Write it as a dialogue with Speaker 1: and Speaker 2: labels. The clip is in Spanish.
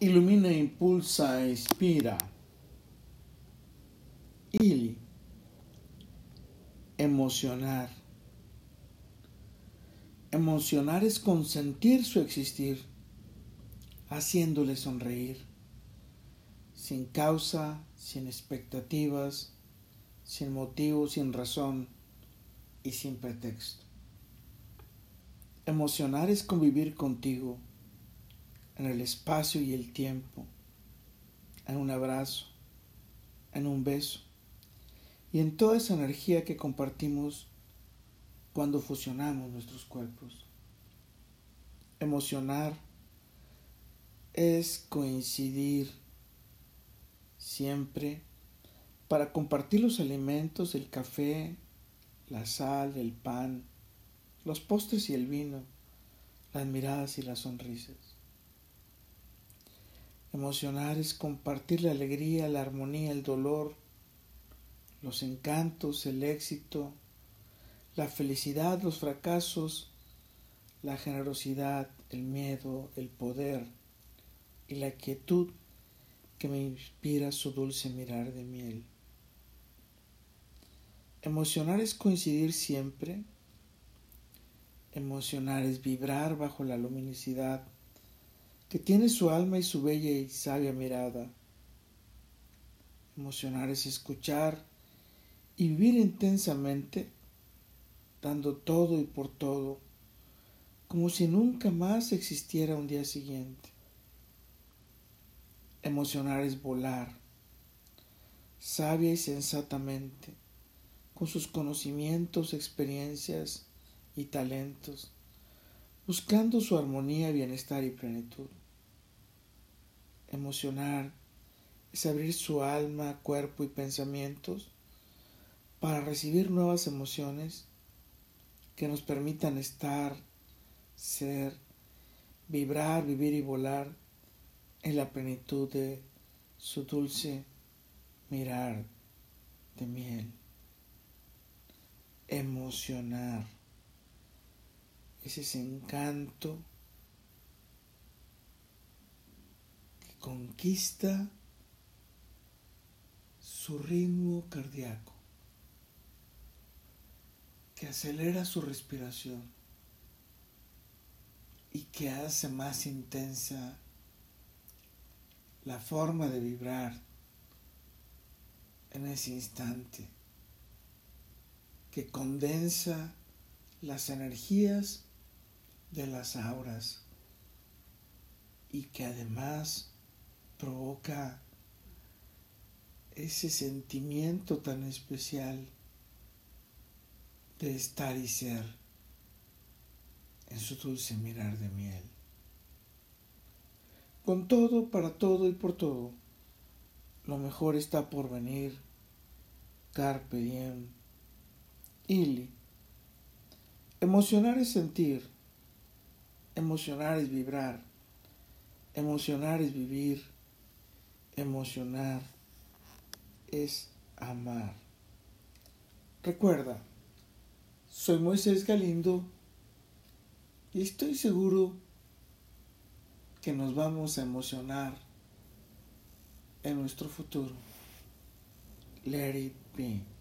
Speaker 1: Ilumina, impulsa, inspira. Ili. Emocionar. Emocionar es consentir su existir, haciéndole sonreír, sin causa, sin expectativas, sin motivo, sin razón y sin pretexto. Emocionar es convivir contigo en el espacio y el tiempo, en un abrazo, en un beso y en toda esa energía que compartimos cuando fusionamos nuestros cuerpos. Emocionar es coincidir siempre para compartir los alimentos, el café, la sal, el pan, los postres y el vino, las miradas y las sonrisas. Emocionar es compartir la alegría, la armonía, el dolor, los encantos, el éxito, la felicidad, los fracasos, la generosidad, el miedo, el poder y la quietud que me inspira su dulce mirar de miel. Emocionar es coincidir siempre. Emocionar es vibrar bajo la luminosidad que tiene su alma y su bella y sabia mirada. Emocionar es escuchar y vivir intensamente, dando todo y por todo, como si nunca más existiera un día siguiente. Emocionar es volar, sabia y sensatamente, con sus conocimientos, experiencias y talentos, buscando su armonía, bienestar y plenitud. Emocionar es abrir su alma, cuerpo y pensamientos para recibir nuevas emociones que nos permitan estar, ser, vibrar, vivir y volar en la plenitud de su dulce mirar de miel emocionar. Es ese encanto que conquista su ritmo cardíaco, que acelera su respiración y que hace más intensa la forma de vibrar en ese instante que condensa las energías de las auras y que además provoca ese sentimiento tan especial de estar y ser en su dulce mirar de miel. Con todo, para todo y por todo, lo mejor está por venir. Carpe diem Ili. Emocionar es sentir. Emocionar es vibrar. Emocionar es vivir. Emocionar es amar. Recuerda, soy Moisés Galindo y estoy seguro que nos vamos a emocionar en nuestro futuro. Let it be.